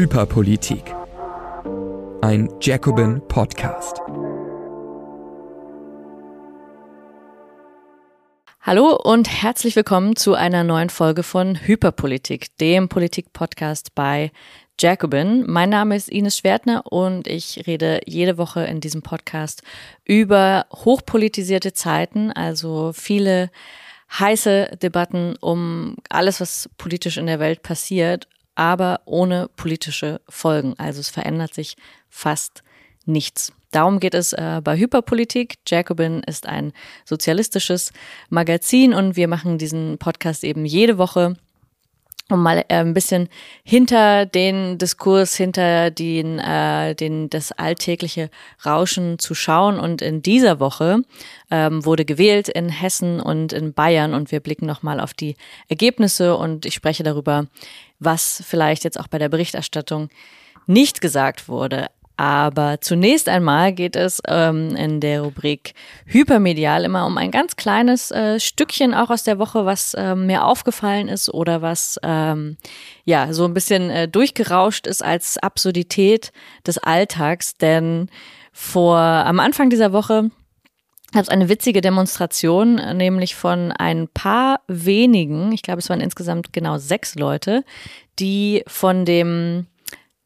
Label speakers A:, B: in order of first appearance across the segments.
A: Hyperpolitik. Ein Jacobin Podcast.
B: Hallo und herzlich willkommen zu einer neuen Folge von Hyperpolitik, dem Politik-Podcast bei Jacobin. Mein Name ist Ines Schwertner und ich rede jede Woche in diesem Podcast über hochpolitisierte Zeiten, also viele heiße Debatten um alles, was politisch in der Welt passiert, aber ohne politische Folgen. Also es verändert sich fast nichts. Darum geht es äh, bei Hyperpolitik. Jacobin ist ein sozialistisches Magazin und wir machen diesen Podcast eben jede Woche um mal äh, ein bisschen hinter den Diskurs, hinter den, äh, den das alltägliche Rauschen zu schauen. Und in dieser Woche ähm, wurde gewählt in Hessen und in Bayern und wir blicken nochmal auf die Ergebnisse und ich spreche darüber, was vielleicht jetzt auch bei der Berichterstattung nicht gesagt wurde. Aber zunächst einmal geht es ähm, in der Rubrik Hypermedial immer um ein ganz kleines äh, Stückchen auch aus der Woche, was äh, mir aufgefallen ist oder was ähm, ja so ein bisschen äh, durchgerauscht ist als Absurdität des Alltags. Denn vor am Anfang dieser Woche gab es eine witzige Demonstration, nämlich von ein paar wenigen, ich glaube es waren insgesamt genau sechs Leute, die von dem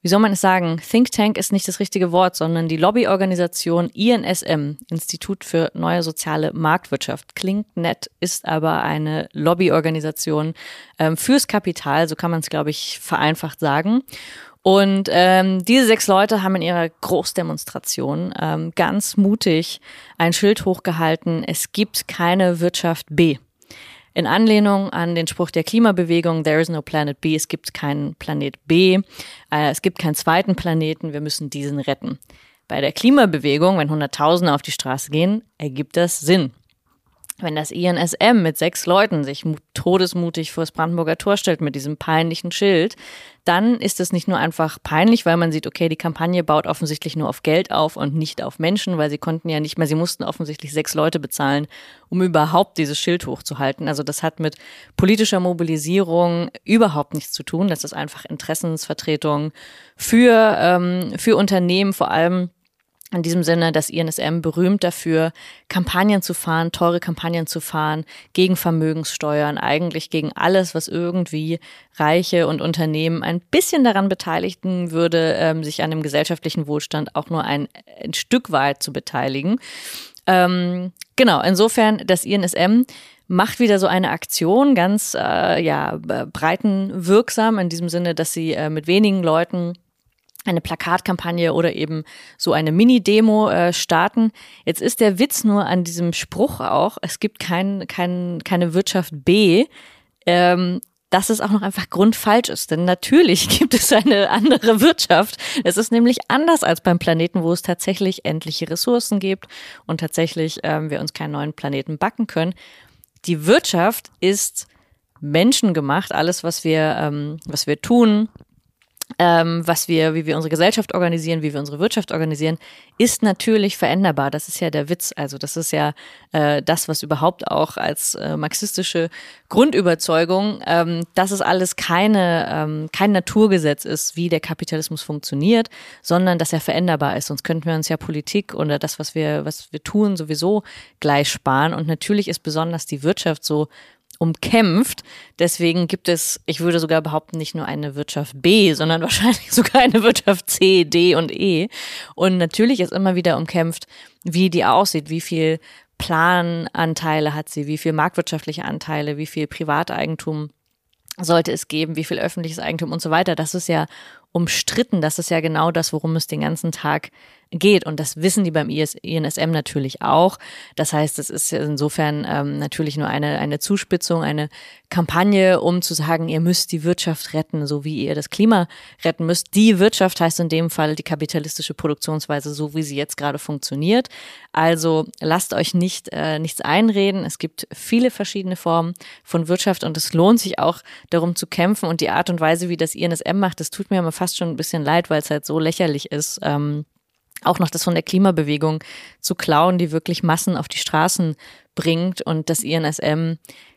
B: wie soll man es sagen, Think Tank ist nicht das richtige Wort, sondern die Lobbyorganisation INSM, Institut für neue soziale Marktwirtschaft. Klingt nett, ist aber eine Lobbyorganisation ähm, fürs Kapital, so kann man es, glaube ich, vereinfacht sagen. Und ähm, diese sechs Leute haben in ihrer Großdemonstration ähm, ganz mutig ein Schild hochgehalten, es gibt keine Wirtschaft B in Anlehnung an den Spruch der Klimabewegung, There is no planet B, es gibt keinen Planet B, äh, es gibt keinen zweiten Planeten, wir müssen diesen retten. Bei der Klimabewegung, wenn Hunderttausende auf die Straße gehen, ergibt das Sinn. Wenn das INSM mit sechs Leuten sich todesmutig vor das Brandenburger Tor stellt mit diesem peinlichen Schild, dann ist es nicht nur einfach peinlich, weil man sieht, okay, die Kampagne baut offensichtlich nur auf Geld auf und nicht auf Menschen, weil sie konnten ja nicht mehr, sie mussten offensichtlich sechs Leute bezahlen, um überhaupt dieses Schild hochzuhalten. Also das hat mit politischer Mobilisierung überhaupt nichts zu tun. Das ist einfach Interessensvertretung für, ähm, für Unternehmen, vor allem in diesem Sinne, dass INSM berühmt dafür, Kampagnen zu fahren, teure Kampagnen zu fahren, gegen Vermögenssteuern, eigentlich gegen alles, was irgendwie Reiche und Unternehmen ein bisschen daran beteiligen würde, ähm, sich an dem gesellschaftlichen Wohlstand auch nur ein, ein Stück weit zu beteiligen. Ähm, genau, insofern, das INSM macht wieder so eine Aktion, ganz äh, ja, breitenwirksam, in diesem Sinne, dass sie äh, mit wenigen Leuten eine Plakatkampagne oder eben so eine Mini-Demo äh, starten. Jetzt ist der Witz nur an diesem Spruch auch, es gibt kein, kein, keine Wirtschaft B, ähm, dass es auch noch einfach grundfalsch ist. Denn natürlich gibt es eine andere Wirtschaft. Es ist nämlich anders als beim Planeten, wo es tatsächlich endliche Ressourcen gibt und tatsächlich ähm, wir uns keinen neuen Planeten backen können. Die Wirtschaft ist menschengemacht. Alles, was wir, ähm, was wir tun, ähm, was wir, wie wir unsere Gesellschaft organisieren, wie wir unsere Wirtschaft organisieren, ist natürlich veränderbar. Das ist ja der Witz. Also das ist ja äh, das, was überhaupt auch als äh, marxistische Grundüberzeugung, ähm, dass es alles keine ähm, kein Naturgesetz ist, wie der Kapitalismus funktioniert, sondern dass er veränderbar ist. Sonst könnten wir uns ja Politik oder das, was wir was wir tun, sowieso gleich sparen. Und natürlich ist besonders die Wirtschaft so umkämpft. Deswegen gibt es, ich würde sogar behaupten, nicht nur eine Wirtschaft B, sondern wahrscheinlich sogar eine Wirtschaft C, D und E. Und natürlich ist immer wieder umkämpft, wie die aussieht, wie viel Plananteile hat sie, wie viel marktwirtschaftliche Anteile, wie viel Privateigentum sollte es geben, wie viel öffentliches Eigentum und so weiter. Das ist ja umstritten. Das ist ja genau das, worum es den ganzen Tag geht. Und das wissen die beim IS, INSM natürlich auch. Das heißt, es ist insofern ähm, natürlich nur eine, eine Zuspitzung, eine Kampagne, um zu sagen, ihr müsst die Wirtschaft retten, so wie ihr das Klima retten müsst. Die Wirtschaft heißt in dem Fall die kapitalistische Produktionsweise, so wie sie jetzt gerade funktioniert. Also lasst euch nicht äh, nichts einreden. Es gibt viele verschiedene Formen von Wirtschaft und es lohnt sich auch darum zu kämpfen. Und die Art und Weise, wie das INSM macht, das tut mir immer fast schon ein bisschen leid, weil es halt so lächerlich ist. Ähm, auch noch das von der Klimabewegung zu klauen, die wirklich Massen auf die Straßen bringt und das INSM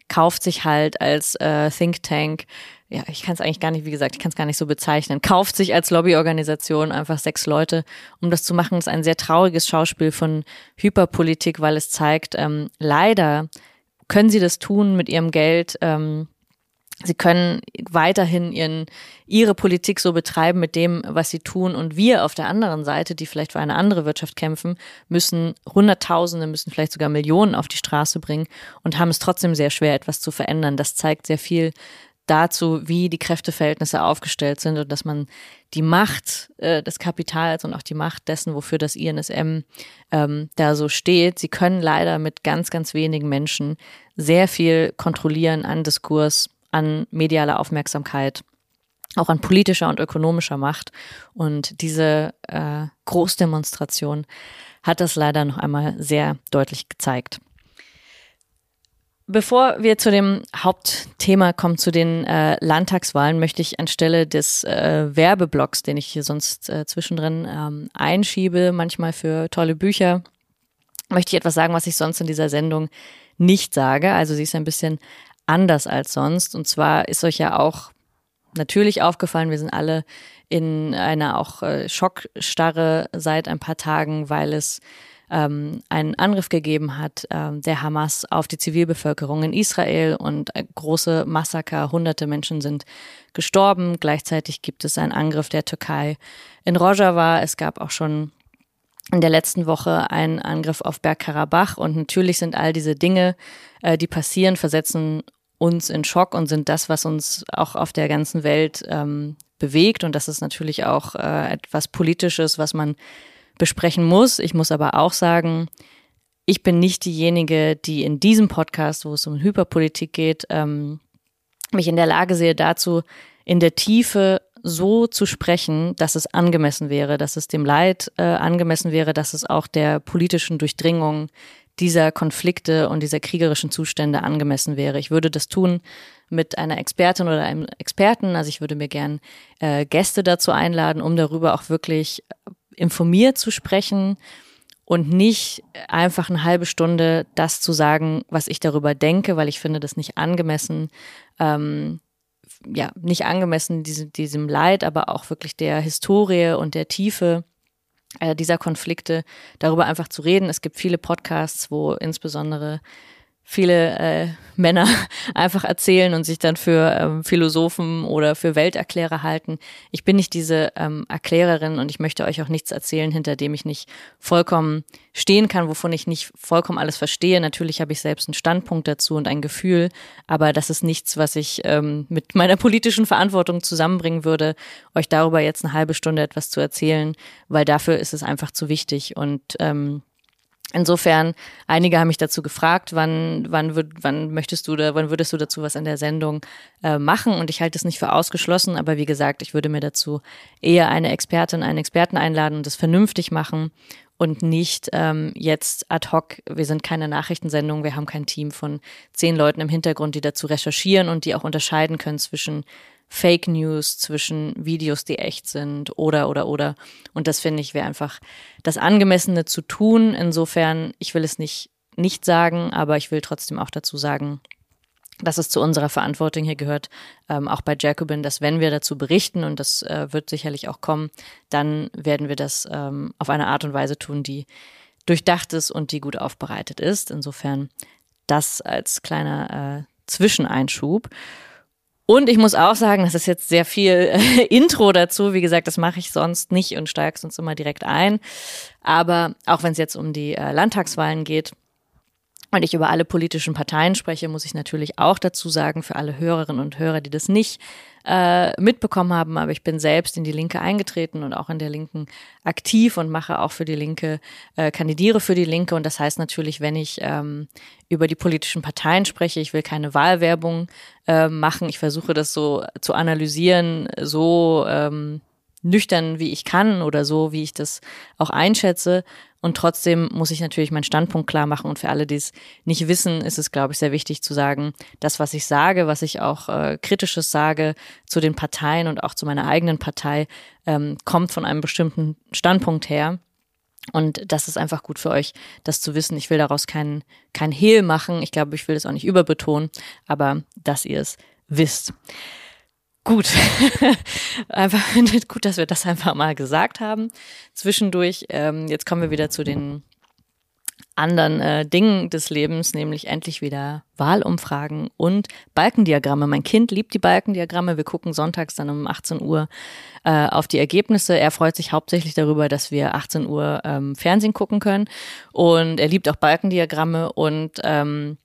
B: kauft sich halt als äh, Think Tank ja, ich kann es eigentlich gar nicht, wie gesagt, ich kann es gar nicht so bezeichnen, kauft sich als Lobbyorganisation einfach sechs Leute, um das zu machen. Das ist ein sehr trauriges Schauspiel von Hyperpolitik, weil es zeigt, ähm, leider können sie das tun mit ihrem Geld. Ähm, Sie können weiterhin ihren, ihre Politik so betreiben mit dem, was sie tun. Und wir auf der anderen Seite, die vielleicht für eine andere Wirtschaft kämpfen, müssen Hunderttausende, müssen vielleicht sogar Millionen auf die Straße bringen und haben es trotzdem sehr schwer, etwas zu verändern. Das zeigt sehr viel dazu, wie die Kräfteverhältnisse aufgestellt sind und dass man die Macht äh, des Kapitals und auch die Macht dessen, wofür das INSM ähm, da so steht, sie können leider mit ganz, ganz wenigen Menschen sehr viel kontrollieren an Diskurs, an medialer Aufmerksamkeit, auch an politischer und ökonomischer Macht. Und diese äh, Großdemonstration hat das leider noch einmal sehr deutlich gezeigt. Bevor wir zu dem Hauptthema kommen, zu den äh, Landtagswahlen, möchte ich anstelle des äh, Werbeblocks, den ich hier sonst äh, zwischendrin ähm, einschiebe, manchmal für tolle Bücher, möchte ich etwas sagen, was ich sonst in dieser Sendung nicht sage. Also sie ist ein bisschen anders als sonst. Und zwar ist euch ja auch natürlich aufgefallen, wir sind alle in einer auch äh, Schockstarre seit ein paar Tagen, weil es ähm, einen Angriff gegeben hat, ähm, der Hamas auf die Zivilbevölkerung in Israel und große Massaker, hunderte Menschen sind gestorben. Gleichzeitig gibt es einen Angriff der Türkei in Rojava. Es gab auch schon in der letzten Woche einen Angriff auf Bergkarabach und natürlich sind all diese Dinge, äh, die passieren, versetzen uns in Schock und sind das, was uns auch auf der ganzen Welt ähm, bewegt. Und das ist natürlich auch äh, etwas Politisches, was man besprechen muss. Ich muss aber auch sagen, ich bin nicht diejenige, die in diesem Podcast, wo es um Hyperpolitik geht, ähm, mich in der Lage sehe, dazu in der Tiefe so zu sprechen, dass es angemessen wäre, dass es dem Leid äh, angemessen wäre, dass es auch der politischen Durchdringung dieser Konflikte und dieser kriegerischen Zustände angemessen wäre. Ich würde das tun mit einer Expertin oder einem Experten. Also ich würde mir gern äh, Gäste dazu einladen, um darüber auch wirklich informiert zu sprechen und nicht einfach eine halbe Stunde das zu sagen, was ich darüber denke, weil ich finde das nicht angemessen. Ähm, ja, nicht angemessen diesem, diesem Leid, aber auch wirklich der Historie und der Tiefe äh, dieser Konflikte, darüber einfach zu reden. Es gibt viele Podcasts, wo insbesondere viele äh, Männer einfach erzählen und sich dann für ähm, Philosophen oder für Welterklärer halten. Ich bin nicht diese ähm, Erklärerin und ich möchte euch auch nichts erzählen, hinter dem ich nicht vollkommen stehen kann, wovon ich nicht vollkommen alles verstehe. Natürlich habe ich selbst einen Standpunkt dazu und ein Gefühl, aber das ist nichts, was ich ähm, mit meiner politischen Verantwortung zusammenbringen würde, euch darüber jetzt eine halbe Stunde etwas zu erzählen, weil dafür ist es einfach zu wichtig und ähm, Insofern, einige haben mich dazu gefragt, wann, wann, würd, wann möchtest du oder wann würdest du dazu was in der Sendung äh, machen? Und ich halte es nicht für ausgeschlossen, aber wie gesagt, ich würde mir dazu eher eine Expertin, einen Experten einladen und das vernünftig machen und nicht ähm, jetzt ad hoc, wir sind keine Nachrichtensendung, wir haben kein Team von zehn Leuten im Hintergrund, die dazu recherchieren und die auch unterscheiden können zwischen Fake News zwischen Videos, die echt sind oder oder oder. Und das finde ich wäre einfach das Angemessene zu tun. Insofern, ich will es nicht nicht sagen, aber ich will trotzdem auch dazu sagen, dass es zu unserer Verantwortung hier gehört, ähm, auch bei Jacobin, dass wenn wir dazu berichten, und das äh, wird sicherlich auch kommen, dann werden wir das ähm, auf eine Art und Weise tun, die durchdacht ist und die gut aufbereitet ist. Insofern das als kleiner äh, Zwischeneinschub. Und ich muss auch sagen, das ist jetzt sehr viel äh, Intro dazu. Wie gesagt, das mache ich sonst nicht und steige sonst immer direkt ein. Aber auch wenn es jetzt um die äh, Landtagswahlen geht, und ich über alle politischen Parteien spreche, muss ich natürlich auch dazu sagen, für alle Hörerinnen und Hörer, die das nicht äh, mitbekommen haben, aber ich bin selbst in die Linke eingetreten und auch in der Linken aktiv und mache auch für die Linke, äh, kandidiere für die Linke. Und das heißt natürlich, wenn ich ähm, über die politischen Parteien spreche, ich will keine Wahlwerbung äh, machen. Ich versuche das so zu analysieren, so ähm, nüchtern wie ich kann oder so, wie ich das auch einschätze. Und trotzdem muss ich natürlich meinen Standpunkt klar machen. Und für alle, die es nicht wissen, ist es, glaube ich, sehr wichtig zu sagen, das, was ich sage, was ich auch äh, kritisches sage zu den Parteien und auch zu meiner eigenen Partei, ähm, kommt von einem bestimmten Standpunkt her. Und das ist einfach gut für euch, das zu wissen. Ich will daraus kein, kein Hehl machen. Ich glaube, ich will es auch nicht überbetonen, aber dass ihr es wisst. Gut. einfach gut, dass wir das einfach mal gesagt haben. Zwischendurch, ähm, jetzt kommen wir wieder zu den anderen äh, Dingen des Lebens, nämlich endlich wieder Wahlumfragen und Balkendiagramme. Mein Kind liebt die Balkendiagramme. Wir gucken sonntags dann um 18 Uhr äh, auf die Ergebnisse. Er freut sich hauptsächlich darüber, dass wir 18 Uhr ähm, Fernsehen gucken können. Und er liebt auch Balkendiagramme und ähm,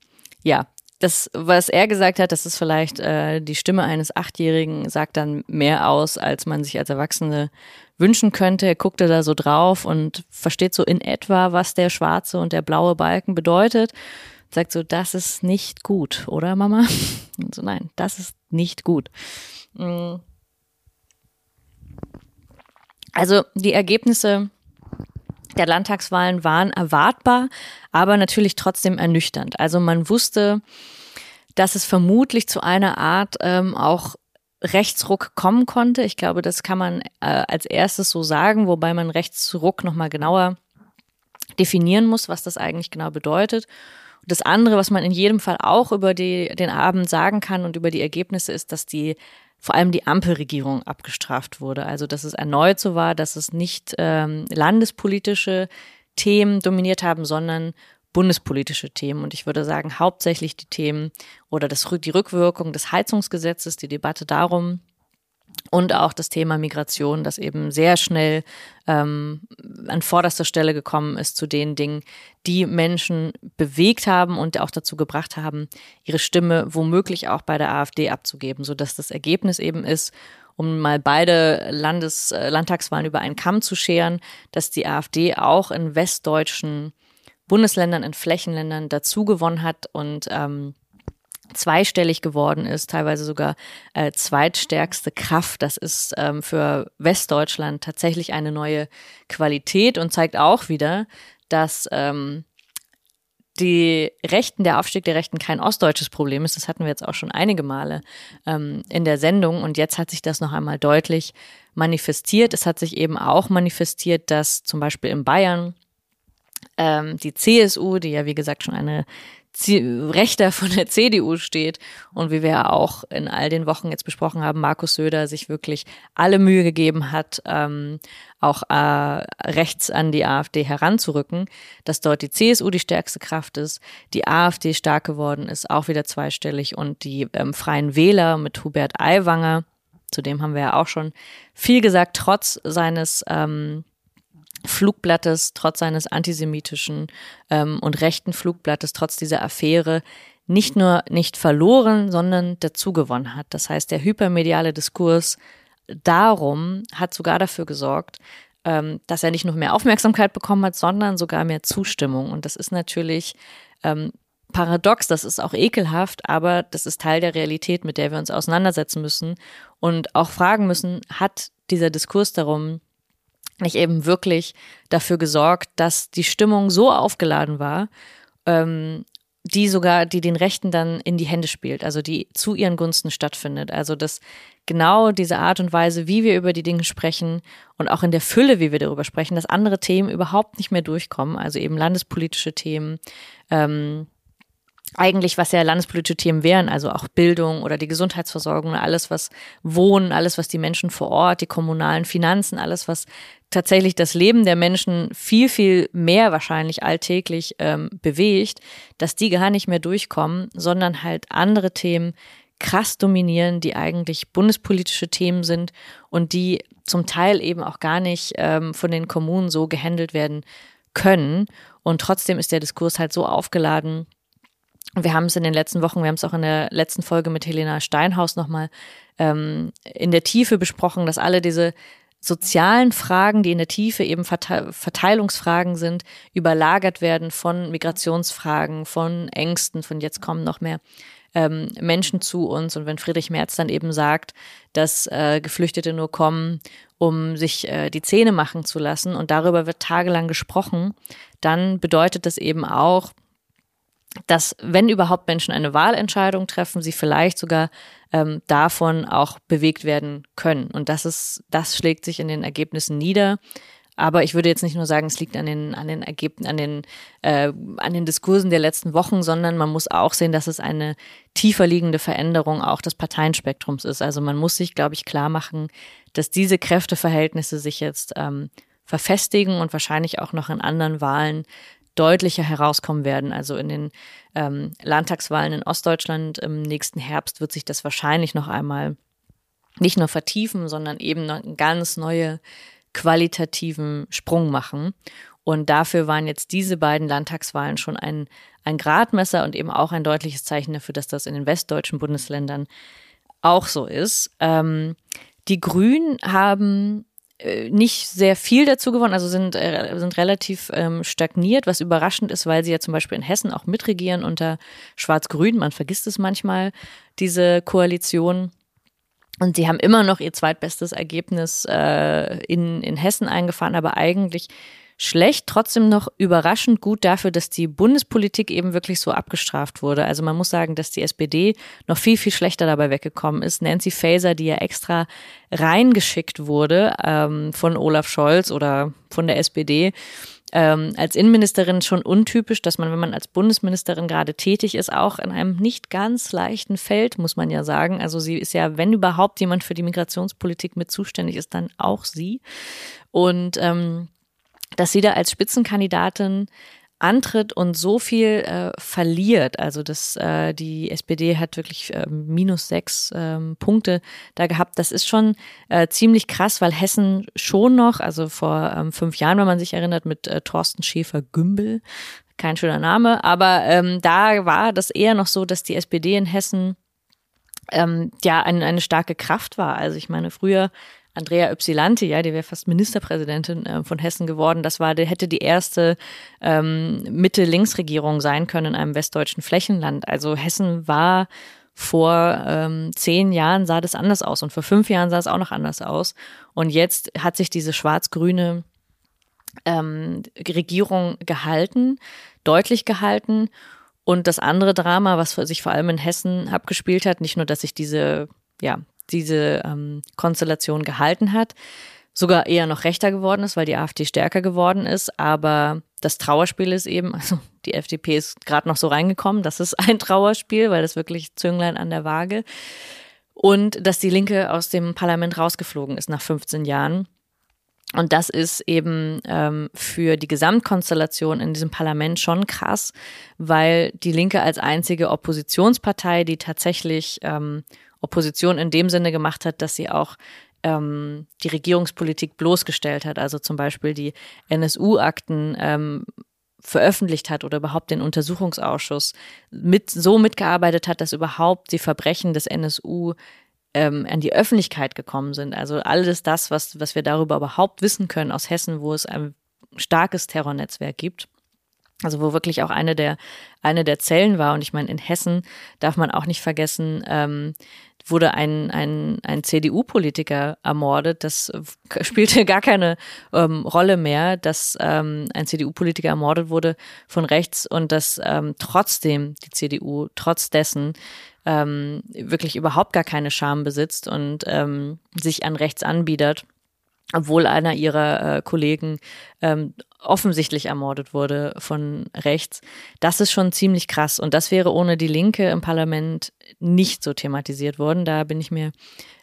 B: ja, das, was er gesagt hat, das ist vielleicht äh, die Stimme eines Achtjährigen, sagt dann mehr aus, als man sich als Erwachsene wünschen könnte. Er guckte da so drauf und versteht so in etwa, was der schwarze und der blaue Balken bedeutet. Sagt so, das ist nicht gut, oder Mama? Und so, nein, das ist nicht gut. Mm. Also die Ergebnisse der Landtagswahlen waren erwartbar, aber natürlich trotzdem ernüchternd. Also man wusste, dass es vermutlich zu einer Art ähm, auch Rechtsruck kommen konnte. Ich glaube, das kann man äh, als erstes so sagen, wobei man Rechtsruck nochmal genauer definieren muss, was das eigentlich genau bedeutet. Das andere, was man in jedem Fall auch über die, den Abend sagen kann und über die Ergebnisse, ist, dass die vor allem die Ampelregierung abgestraft wurde. Also dass es erneut so war, dass es nicht ähm, landespolitische Themen dominiert haben, sondern bundespolitische Themen. Und ich würde sagen, hauptsächlich die Themen oder das, die Rückwirkung des Heizungsgesetzes, die Debatte darum, und auch das Thema Migration, das eben sehr schnell ähm, an vorderster Stelle gekommen ist zu den Dingen, die Menschen bewegt haben und auch dazu gebracht haben, ihre Stimme womöglich auch bei der AfD abzugeben, sodass das Ergebnis eben ist, um mal beide Landes äh, Landtagswahlen über einen Kamm zu scheren, dass die AfD auch in westdeutschen Bundesländern, in Flächenländern dazu gewonnen hat und ähm, zweistellig geworden ist, teilweise sogar äh, zweitstärkste Kraft. Das ist ähm, für Westdeutschland tatsächlich eine neue Qualität und zeigt auch wieder, dass ähm, die Rechten, der Aufstieg der Rechten kein ostdeutsches Problem ist. Das hatten wir jetzt auch schon einige Male ähm, in der Sendung und jetzt hat sich das noch einmal deutlich manifestiert. Es hat sich eben auch manifestiert, dass zum Beispiel in Bayern ähm, die CSU, die ja wie gesagt schon eine Rechter von der CDU steht und wie wir auch in all den Wochen jetzt besprochen haben, Markus Söder sich wirklich alle Mühe gegeben hat, ähm, auch äh, rechts an die AfD heranzurücken, dass dort die CSU die stärkste Kraft ist, die AfD stark geworden ist, auch wieder zweistellig und die ähm, Freien Wähler mit Hubert Aiwanger, zu dem haben wir ja auch schon viel gesagt, trotz seines ähm, Flugblattes, trotz seines antisemitischen ähm, und rechten Flugblattes, trotz dieser Affäre, nicht nur nicht verloren, sondern dazugewonnen hat. Das heißt, der hypermediale Diskurs darum hat sogar dafür gesorgt, ähm, dass er nicht nur mehr Aufmerksamkeit bekommen hat, sondern sogar mehr Zustimmung. Und das ist natürlich ähm, paradox, das ist auch ekelhaft, aber das ist Teil der Realität, mit der wir uns auseinandersetzen müssen und auch fragen müssen, hat dieser Diskurs darum nicht eben wirklich dafür gesorgt, dass die Stimmung so aufgeladen war, ähm, die sogar, die den Rechten dann in die Hände spielt, also die zu ihren Gunsten stattfindet. Also dass genau diese Art und Weise, wie wir über die Dinge sprechen und auch in der Fülle, wie wir darüber sprechen, dass andere Themen überhaupt nicht mehr durchkommen, also eben landespolitische Themen, ähm, eigentlich, was ja landespolitische Themen wären, also auch Bildung oder die Gesundheitsversorgung, alles, was Wohnen, alles, was die Menschen vor Ort, die kommunalen Finanzen, alles, was tatsächlich das Leben der Menschen viel, viel mehr wahrscheinlich alltäglich ähm, bewegt, dass die gar nicht mehr durchkommen, sondern halt andere Themen krass dominieren, die eigentlich bundespolitische Themen sind und die zum Teil eben auch gar nicht ähm, von den Kommunen so gehandelt werden können. Und trotzdem ist der Diskurs halt so aufgeladen, wir haben es in den letzten Wochen, wir haben es auch in der letzten Folge mit Helena Steinhaus nochmal ähm, in der Tiefe besprochen, dass alle diese sozialen Fragen, die in der Tiefe eben Verteilungsfragen sind, überlagert werden von Migrationsfragen, von Ängsten, von jetzt kommen noch mehr ähm, Menschen zu uns. Und wenn Friedrich Merz dann eben sagt, dass äh, Geflüchtete nur kommen, um sich äh, die Zähne machen zu lassen und darüber wird tagelang gesprochen, dann bedeutet das eben auch, dass wenn überhaupt Menschen eine Wahlentscheidung treffen, sie vielleicht sogar ähm, davon auch bewegt werden können. Und das ist, das schlägt sich in den Ergebnissen nieder. Aber ich würde jetzt nicht nur sagen, es liegt an den, an den Ergebnissen, an den, äh, an den Diskursen der letzten Wochen, sondern man muss auch sehen, dass es eine tiefer liegende Veränderung auch des Parteienspektrums ist. Also man muss sich, glaube ich, klar machen, dass diese Kräfteverhältnisse sich jetzt ähm, verfestigen und wahrscheinlich auch noch in anderen Wahlen deutlicher herauskommen werden. Also in den ähm, Landtagswahlen in Ostdeutschland im nächsten Herbst wird sich das wahrscheinlich noch einmal nicht nur vertiefen, sondern eben noch einen ganz neue qualitativen Sprung machen. Und dafür waren jetzt diese beiden Landtagswahlen schon ein, ein Gradmesser und eben auch ein deutliches Zeichen dafür, dass das in den westdeutschen Bundesländern auch so ist. Ähm, die Grünen haben nicht sehr viel dazu gewonnen, also sind, äh, sind relativ ähm, stagniert, was überraschend ist, weil sie ja zum Beispiel in Hessen auch mitregieren unter Schwarz-Grün. Man vergisst es manchmal, diese Koalition. Und sie haben immer noch ihr zweitbestes Ergebnis äh, in, in Hessen eingefahren, aber eigentlich schlecht, trotzdem noch überraschend gut dafür, dass die Bundespolitik eben wirklich so abgestraft wurde. Also man muss sagen, dass die SPD noch viel, viel schlechter dabei weggekommen ist. Nancy Faeser, die ja extra reingeschickt wurde ähm, von Olaf Scholz oder von der SPD, ähm, als Innenministerin schon untypisch, dass man, wenn man als Bundesministerin gerade tätig ist, auch in einem nicht ganz leichten Feld, muss man ja sagen. Also sie ist ja, wenn überhaupt jemand für die Migrationspolitik mit zuständig ist, dann auch sie. Und ähm, dass sie da als Spitzenkandidatin antritt und so viel äh, verliert. Also das, äh, die SPD hat wirklich äh, minus sechs ähm, Punkte da gehabt. Das ist schon äh, ziemlich krass, weil Hessen schon noch, also vor ähm, fünf Jahren, wenn man sich erinnert, mit äh, Thorsten Schäfer-Gümbel, kein schöner Name, aber ähm, da war das eher noch so, dass die SPD in Hessen ähm, ja eine, eine starke Kraft war. Also ich meine, früher Andrea Ypsilanti, ja, die wäre fast Ministerpräsidentin äh, von Hessen geworden. Das war, die hätte die erste ähm, Mitte-Links-Regierung sein können in einem westdeutschen Flächenland. Also Hessen war vor ähm, zehn Jahren sah das anders aus und vor fünf Jahren sah es auch noch anders aus. Und jetzt hat sich diese schwarz-grüne ähm, Regierung gehalten, deutlich gehalten. Und das andere Drama, was sich vor allem in Hessen abgespielt hat, nicht nur, dass sich diese ja, diese ähm, Konstellation gehalten hat, sogar eher noch rechter geworden ist, weil die AfD stärker geworden ist. Aber das Trauerspiel ist eben, also die FDP ist gerade noch so reingekommen, das ist ein Trauerspiel, weil das wirklich Zünglein an der Waage. Und dass die Linke aus dem Parlament rausgeflogen ist nach 15 Jahren. Und das ist eben ähm, für die Gesamtkonstellation in diesem Parlament schon krass, weil die Linke als einzige Oppositionspartei, die tatsächlich ähm, Opposition in dem Sinne gemacht hat, dass sie auch ähm, die Regierungspolitik bloßgestellt hat, also zum Beispiel die NSU-Akten ähm, veröffentlicht hat oder überhaupt den Untersuchungsausschuss mit so mitgearbeitet hat, dass überhaupt die Verbrechen des NSU ähm, an die Öffentlichkeit gekommen sind. Also alles das, was, was wir darüber überhaupt wissen können aus Hessen, wo es ein starkes Terrornetzwerk gibt. Also wo wirklich auch eine der eine der Zellen war. Und ich meine, in Hessen darf man auch nicht vergessen, ähm, wurde ein, ein, ein CDU-Politiker ermordet. Das spielte gar keine ähm, Rolle mehr, dass ähm, ein CDU-Politiker ermordet wurde von rechts und dass ähm, trotzdem die CDU trotz dessen ähm, wirklich überhaupt gar keine Scham besitzt und ähm, sich an rechts anbietet obwohl einer ihrer äh, Kollegen ähm, offensichtlich ermordet wurde von rechts. Das ist schon ziemlich krass. Und das wäre ohne die Linke im Parlament nicht so thematisiert worden. Da bin ich mir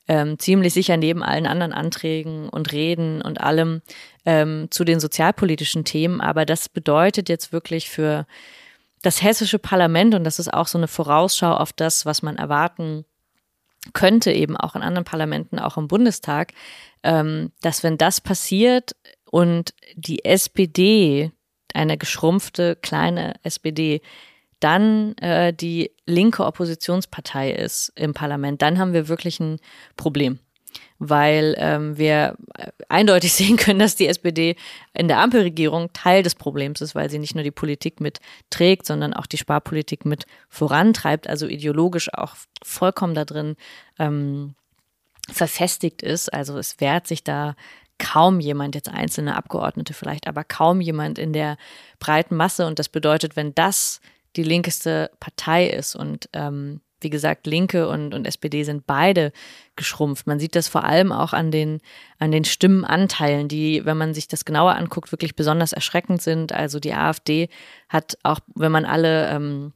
B: ähm, ziemlich sicher neben allen anderen Anträgen und Reden und allem ähm, zu den sozialpolitischen Themen. Aber das bedeutet jetzt wirklich für das hessische Parlament, und das ist auch so eine Vorausschau auf das, was man erwarten könnte, eben auch in anderen Parlamenten, auch im Bundestag, ähm, dass wenn das passiert und die SPD, eine geschrumpfte kleine SPD, dann äh, die linke Oppositionspartei ist im Parlament, dann haben wir wirklich ein Problem. Weil ähm, wir eindeutig sehen können, dass die SPD in der Ampelregierung Teil des Problems ist, weil sie nicht nur die Politik mitträgt, sondern auch die Sparpolitik mit vorantreibt, also ideologisch auch vollkommen da drin ähm, verfestigt ist. Also es wehrt sich da kaum jemand, jetzt einzelne Abgeordnete vielleicht, aber kaum jemand in der breiten Masse. Und das bedeutet, wenn das die linkeste Partei ist und ähm, wie gesagt, Linke und, und SPD sind beide geschrumpft. Man sieht das vor allem auch an den, an den Stimmenanteilen, die, wenn man sich das genauer anguckt, wirklich besonders erschreckend sind. Also die AfD hat auch, wenn man alle ähm,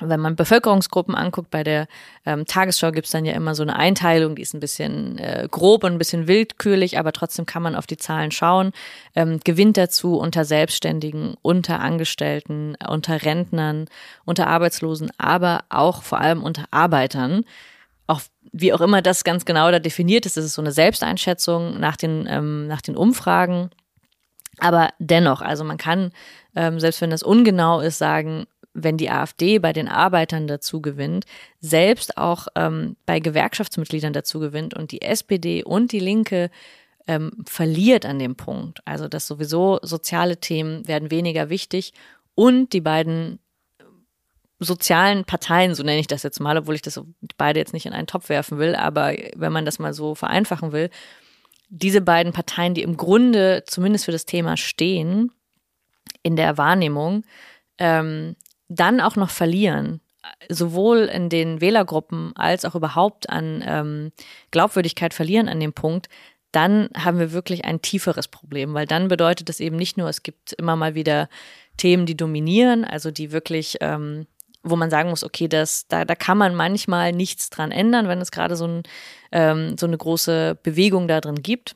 B: wenn man Bevölkerungsgruppen anguckt, bei der ähm, Tagesschau gibt's dann ja immer so eine Einteilung, die ist ein bisschen äh, grob und ein bisschen willkürlich, aber trotzdem kann man auf die Zahlen schauen. Ähm, gewinnt dazu unter Selbstständigen, unter Angestellten, unter Rentnern, unter Arbeitslosen, aber auch vor allem unter Arbeitern. Auch wie auch immer das ganz genau da definiert ist, das ist so eine Selbsteinschätzung nach den, ähm, nach den Umfragen. Aber dennoch, also man kann, ähm, selbst wenn das ungenau ist, sagen, wenn die AfD bei den Arbeitern dazu gewinnt, selbst auch ähm, bei Gewerkschaftsmitgliedern dazu gewinnt und die SPD und die Linke ähm, verliert an dem Punkt. Also dass sowieso soziale Themen werden weniger wichtig und die beiden sozialen Parteien, so nenne ich das jetzt mal, obwohl ich das beide jetzt nicht in einen Topf werfen will, aber wenn man das mal so vereinfachen will, diese beiden Parteien, die im Grunde zumindest für das Thema stehen, in der Wahrnehmung, ähm, dann auch noch verlieren, sowohl in den Wählergruppen als auch überhaupt an ähm, Glaubwürdigkeit verlieren an dem Punkt, dann haben wir wirklich ein tieferes Problem, weil dann bedeutet es eben nicht nur, es gibt immer mal wieder Themen, die dominieren, also die wirklich, ähm, wo man sagen muss, okay, das, da, da kann man manchmal nichts dran ändern, wenn es gerade so, ein, ähm, so eine große Bewegung da drin gibt.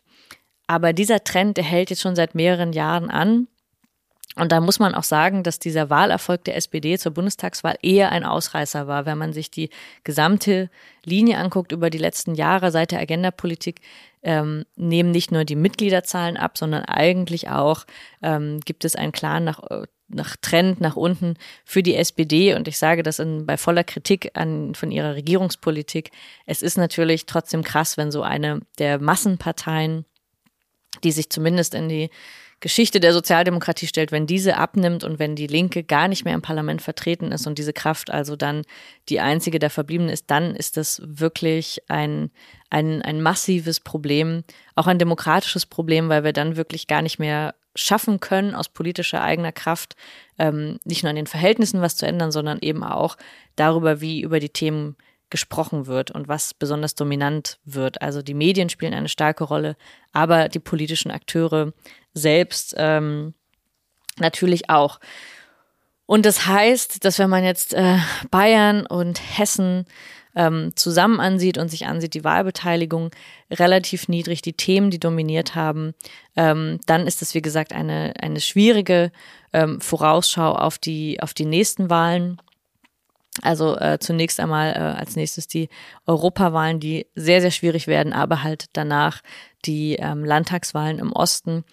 B: Aber dieser Trend, der hält jetzt schon seit mehreren Jahren an. Und da muss man auch sagen, dass dieser Wahlerfolg der SPD zur Bundestagswahl eher ein Ausreißer war. Wenn man sich die gesamte Linie anguckt über die letzten Jahre seit der Agendapolitik, ähm, nehmen nicht nur die Mitgliederzahlen ab, sondern eigentlich auch ähm, gibt es einen klaren nach, nach Trend nach unten für die SPD. Und ich sage das in, bei voller Kritik an, von ihrer Regierungspolitik. Es ist natürlich trotzdem krass, wenn so eine der Massenparteien, die sich zumindest in die Geschichte der Sozialdemokratie stellt, wenn diese abnimmt und wenn die Linke gar nicht mehr im Parlament vertreten ist und diese Kraft also dann die einzige der Verbliebenen ist, dann ist das wirklich ein, ein, ein massives Problem, auch ein demokratisches Problem, weil wir dann wirklich gar nicht mehr schaffen können, aus politischer eigener Kraft ähm, nicht nur an den Verhältnissen was zu ändern, sondern eben auch darüber, wie über die Themen gesprochen wird und was besonders dominant wird. Also die Medien spielen eine starke Rolle, aber die politischen Akteure selbst ähm, natürlich auch. Und das heißt, dass wenn man jetzt äh, Bayern und Hessen ähm, zusammen ansieht und sich ansieht, die Wahlbeteiligung relativ niedrig, die Themen, die dominiert haben, ähm, dann ist das, wie gesagt, eine, eine schwierige ähm, Vorausschau auf die, auf die nächsten Wahlen. Also äh, zunächst einmal äh, als nächstes die Europawahlen, die sehr, sehr schwierig werden, aber halt danach die ähm, Landtagswahlen im Osten.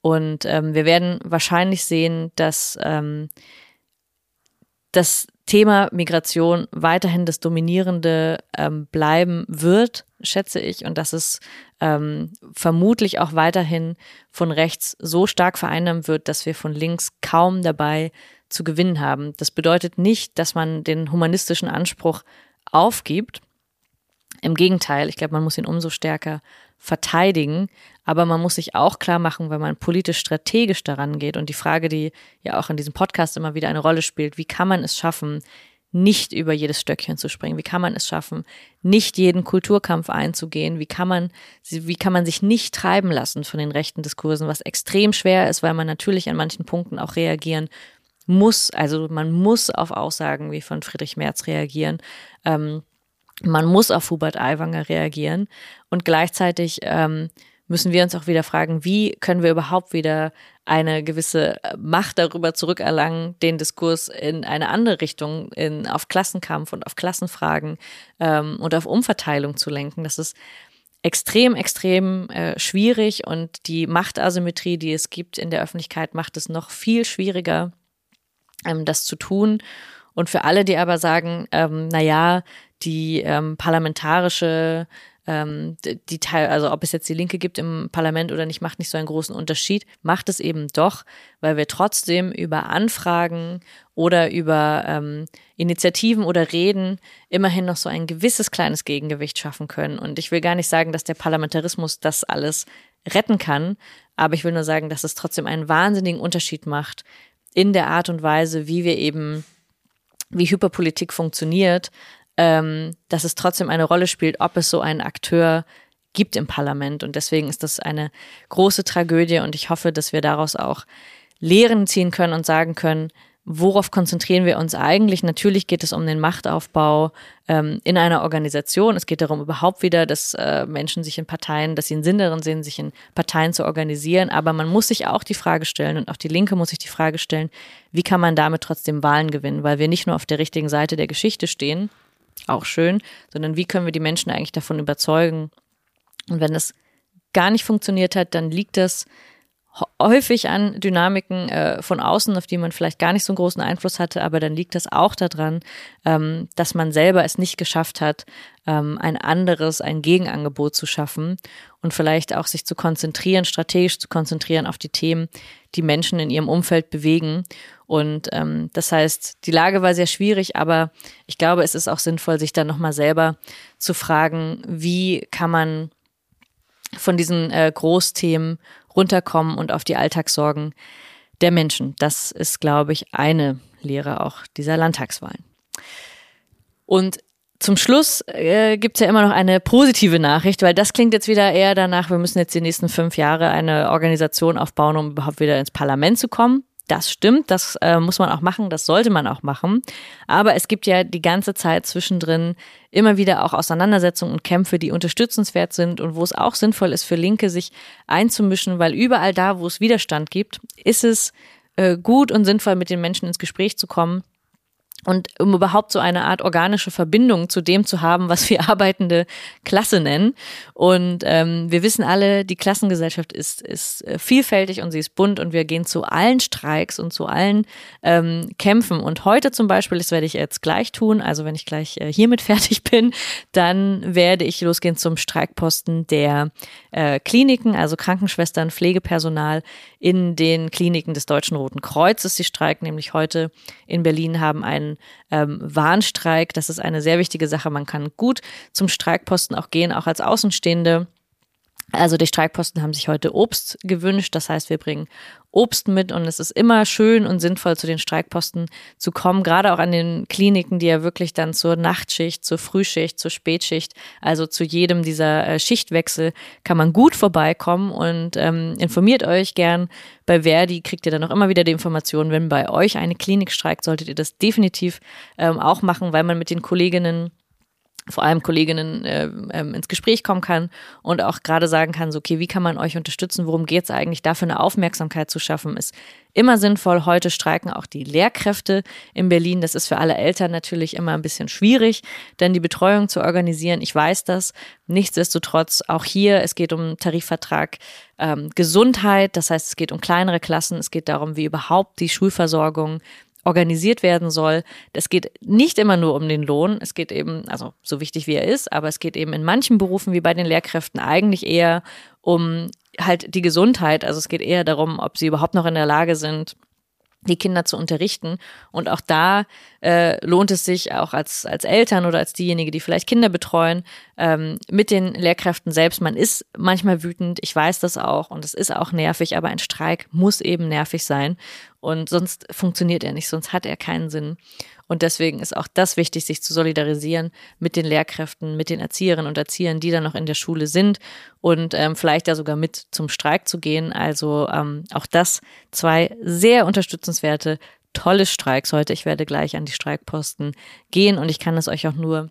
B: Und ähm, wir werden wahrscheinlich sehen, dass ähm, das Thema Migration weiterhin das Dominierende ähm, bleiben wird, schätze ich, und dass es ähm, vermutlich auch weiterhin von rechts so stark vereinnahmt wird, dass wir von links kaum dabei zu gewinnen haben. Das bedeutet nicht, dass man den humanistischen Anspruch aufgibt. Im Gegenteil, ich glaube, man muss ihn umso stärker verteidigen, aber man muss sich auch klar machen, wenn man politisch strategisch daran geht und die Frage, die ja auch in diesem Podcast immer wieder eine Rolle spielt, wie kann man es schaffen, nicht über jedes Stöckchen zu springen? Wie kann man es schaffen, nicht jeden Kulturkampf einzugehen? Wie kann man, wie kann man sich nicht treiben lassen von den rechten Diskursen, was extrem schwer ist, weil man natürlich an manchen Punkten auch reagieren muss, also man muss auf Aussagen wie von Friedrich Merz reagieren. Ähm, man muss auf Hubert Aiwanger reagieren. Und gleichzeitig ähm, müssen wir uns auch wieder fragen, wie können wir überhaupt wieder eine gewisse Macht darüber zurückerlangen, den Diskurs in eine andere Richtung, in, auf Klassenkampf und auf Klassenfragen ähm, und auf Umverteilung zu lenken. Das ist extrem, extrem äh, schwierig und die Machtasymmetrie, die es gibt in der Öffentlichkeit, macht es noch viel schwieriger, ähm, das zu tun. Und für alle, die aber sagen, ähm, na ja, die ähm, parlamentarische ähm, die Teil, also ob es jetzt die Linke gibt im Parlament oder nicht, macht nicht so einen großen Unterschied. Macht es eben doch, weil wir trotzdem über Anfragen oder über ähm, Initiativen oder Reden immerhin noch so ein gewisses kleines Gegengewicht schaffen können. Und ich will gar nicht sagen, dass der Parlamentarismus das alles retten kann, aber ich will nur sagen, dass es trotzdem einen wahnsinnigen Unterschied macht, in der Art und Weise, wie wir eben, wie Hyperpolitik funktioniert, ähm, dass es trotzdem eine Rolle spielt, ob es so einen Akteur gibt im Parlament. Und deswegen ist das eine große Tragödie und ich hoffe, dass wir daraus auch Lehren ziehen können und sagen können, worauf konzentrieren wir uns eigentlich? Natürlich geht es um den Machtaufbau ähm, in einer Organisation. Es geht darum überhaupt wieder, dass äh, Menschen sich in Parteien, dass sie einen Sinn darin sehen, sich in Parteien zu organisieren. Aber man muss sich auch die Frage stellen und auch die Linke muss sich die Frage stellen, wie kann man damit trotzdem Wahlen gewinnen? Weil wir nicht nur auf der richtigen Seite der Geschichte stehen, auch schön, sondern wie können wir die Menschen eigentlich davon überzeugen? Und wenn es gar nicht funktioniert hat, dann liegt das häufig an Dynamiken äh, von außen, auf die man vielleicht gar nicht so einen großen Einfluss hatte, aber dann liegt das auch daran, ähm, dass man selber es nicht geschafft hat, ähm, ein anderes, ein Gegenangebot zu schaffen und vielleicht auch sich zu konzentrieren, strategisch zu konzentrieren auf die Themen, die Menschen in ihrem Umfeld bewegen. Und ähm, das heißt, die Lage war sehr schwierig, aber ich glaube, es ist auch sinnvoll, sich dann nochmal selber zu fragen, wie kann man von diesen äh, Großthemen runterkommen und auf die Alltagssorgen der Menschen. Das ist, glaube ich, eine Lehre auch dieser Landtagswahlen. Und zum Schluss äh, gibt es ja immer noch eine positive Nachricht, weil das klingt jetzt wieder eher danach, wir müssen jetzt die nächsten fünf Jahre eine Organisation aufbauen, um überhaupt wieder ins Parlament zu kommen. Das stimmt, das äh, muss man auch machen, das sollte man auch machen. Aber es gibt ja die ganze Zeit zwischendrin immer wieder auch Auseinandersetzungen und Kämpfe, die unterstützenswert sind und wo es auch sinnvoll ist für Linke, sich einzumischen, weil überall da, wo es Widerstand gibt, ist es äh, gut und sinnvoll, mit den Menschen ins Gespräch zu kommen und um überhaupt so eine Art organische Verbindung zu dem zu haben, was wir arbeitende Klasse nennen. Und ähm, wir wissen alle, die Klassengesellschaft ist, ist äh, vielfältig und sie ist bunt und wir gehen zu allen Streiks und zu allen ähm, Kämpfen. Und heute zum Beispiel, das werde ich jetzt gleich tun, also wenn ich gleich äh, hiermit fertig bin, dann werde ich losgehen zum Streikposten der äh, Kliniken, also Krankenschwestern, Pflegepersonal in den Kliniken des Deutschen Roten Kreuzes. Die streiken nämlich heute in Berlin, haben einen ähm, Warnstreik. Das ist eine sehr wichtige Sache. Man kann gut zum Streikposten auch gehen, auch als Außenstehende. Also die Streikposten haben sich heute Obst gewünscht. Das heißt, wir bringen Obst mit und es ist immer schön und sinnvoll, zu den Streikposten zu kommen, gerade auch an den Kliniken, die ja wirklich dann zur Nachtschicht, zur Frühschicht, zur Spätschicht, also zu jedem dieser äh, Schichtwechsel kann man gut vorbeikommen und ähm, informiert euch gern. Bei Verdi kriegt ihr dann auch immer wieder die Informationen, wenn bei euch eine Klinik streikt, solltet ihr das definitiv ähm, auch machen, weil man mit den Kolleginnen vor allem Kolleginnen äh, ähm, ins Gespräch kommen kann und auch gerade sagen kann, so, okay, wie kann man euch unterstützen, worum geht es eigentlich, dafür eine Aufmerksamkeit zu schaffen, ist immer sinnvoll. Heute streiken auch die Lehrkräfte in Berlin. Das ist für alle Eltern natürlich immer ein bisschen schwierig, denn die Betreuung zu organisieren, ich weiß das. Nichtsdestotrotz auch hier, es geht um Tarifvertrag ähm, Gesundheit, das heißt, es geht um kleinere Klassen, es geht darum, wie überhaupt die Schulversorgung organisiert werden soll. Es geht nicht immer nur um den Lohn. Es geht eben, also so wichtig wie er ist, aber es geht eben in manchen Berufen wie bei den Lehrkräften eigentlich eher um halt die Gesundheit. Also es geht eher darum, ob sie überhaupt noch in der Lage sind, die Kinder zu unterrichten. Und auch da äh, lohnt es sich auch als, als Eltern oder als diejenige, die vielleicht Kinder betreuen, ähm, mit den Lehrkräften selbst. Man ist manchmal wütend, ich weiß das auch und es ist auch nervig, aber ein Streik muss eben nervig sein. Und sonst funktioniert er nicht, sonst hat er keinen Sinn. Und deswegen ist auch das wichtig, sich zu solidarisieren mit den Lehrkräften, mit den Erzieherinnen und Erziehern, die dann noch in der Schule sind und ähm, vielleicht da sogar mit zum Streik zu gehen. Also ähm, auch das zwei sehr unterstützenswerte, tolle Streiks heute. Ich werde gleich an die Streikposten gehen und ich kann es euch auch nur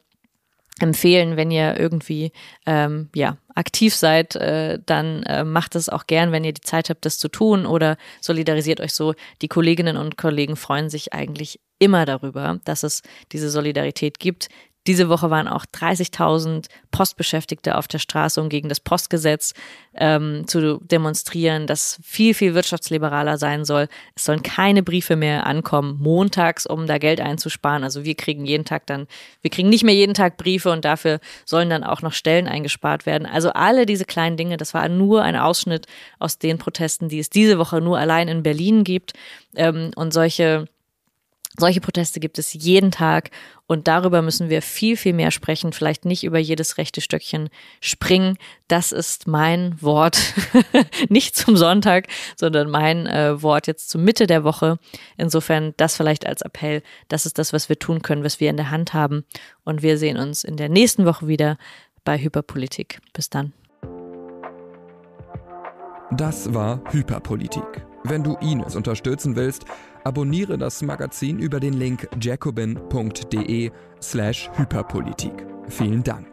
B: empfehlen, wenn ihr irgendwie ähm, ja aktiv seid, äh, dann äh, macht es auch gern, wenn ihr die Zeit habt, das zu tun oder solidarisiert euch so. Die Kolleginnen und Kollegen freuen sich eigentlich immer darüber, dass es diese Solidarität gibt. Diese Woche waren auch 30.000 Postbeschäftigte auf der Straße, um gegen das Postgesetz ähm, zu demonstrieren, das viel, viel wirtschaftsliberaler sein soll. Es sollen keine Briefe mehr ankommen, montags, um da Geld einzusparen. Also wir kriegen jeden Tag dann, wir kriegen nicht mehr jeden Tag Briefe und dafür sollen dann auch noch Stellen eingespart werden. Also alle diese kleinen Dinge, das war nur ein Ausschnitt aus den Protesten, die es diese Woche nur allein in Berlin gibt. Ähm, und solche Solche Proteste gibt es jeden Tag und darüber müssen wir viel, viel mehr sprechen. Vielleicht nicht über jedes rechte Stöckchen springen. Das ist mein Wort, nicht zum Sonntag, sondern mein äh, Wort jetzt zur Mitte der Woche. Insofern das vielleicht als Appell. Das ist das, was wir tun können, was wir in der Hand haben. Und wir sehen uns in der nächsten Woche wieder bei Hyperpolitik. Bis dann.
A: Das war Hyperpolitik. Wenn du Ines unterstützen willst, abonniere das Magazin über den Link jacobin.de slash Hyperpolitik. Vielen Dank.